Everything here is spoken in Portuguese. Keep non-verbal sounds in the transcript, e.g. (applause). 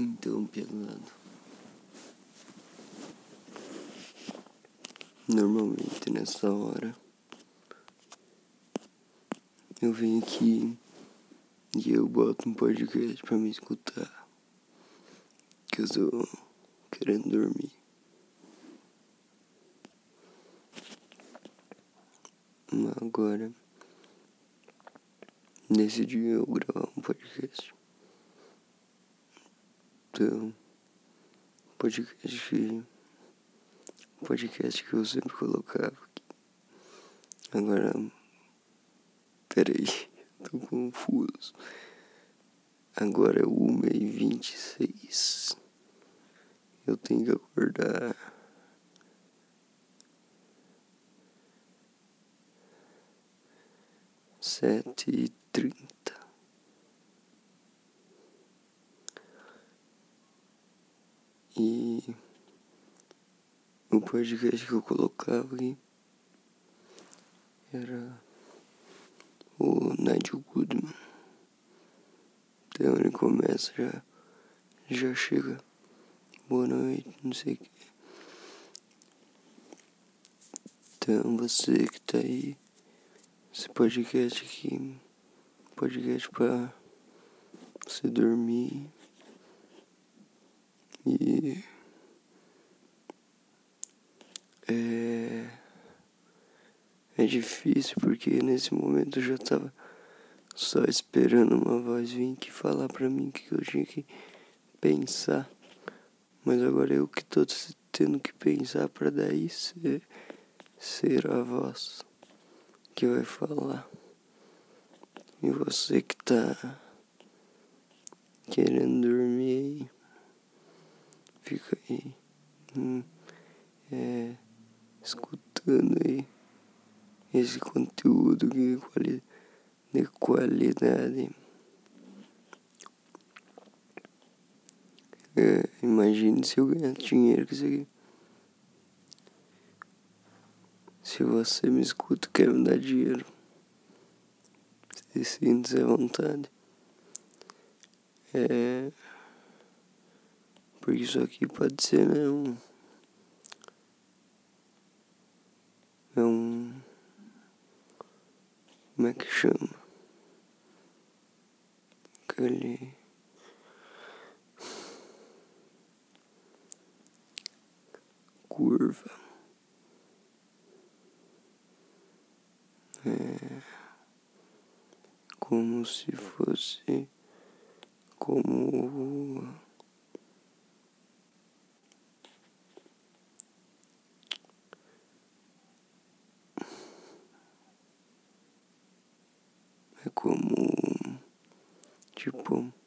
Então, pelado. Normalmente nessa hora eu venho aqui e eu boto um podcast pra me escutar. Que eu tô querendo dormir. Agora, nesse dia eu gravar um podcast. Então, podcast, podcast que eu sempre colocava. Agora, peraí, (laughs) tô confuso. Agora é uma e vinte e seis. Eu tenho que acordar. Sete e trinta. E o podcast que eu colocava aí era o Nigel Goodman. Então ele começa já, já chega. Boa noite, não sei o que. Então você que tá aí, esse podcast aqui, podcast pra você dormir. E é, é difícil porque nesse momento eu já tava só esperando uma voz vir que falar pra mim que eu tinha que pensar. Mas agora eu que tô tendo que pensar pra daí ser, ser a voz que vai falar. E você que tá querendo fica aí hum, é, escutando aí esse conteúdo de, quali de qualidade. É, imagine se eu ganhar dinheiro com isso aqui. Se você me escuta quer me dar dinheiro. Se sinta à vontade. É. Porque isso aqui pode ser, né? Um, é um. Como é que chama? Aquele. Curva. É. Como se fosse. Como É como. Tipo.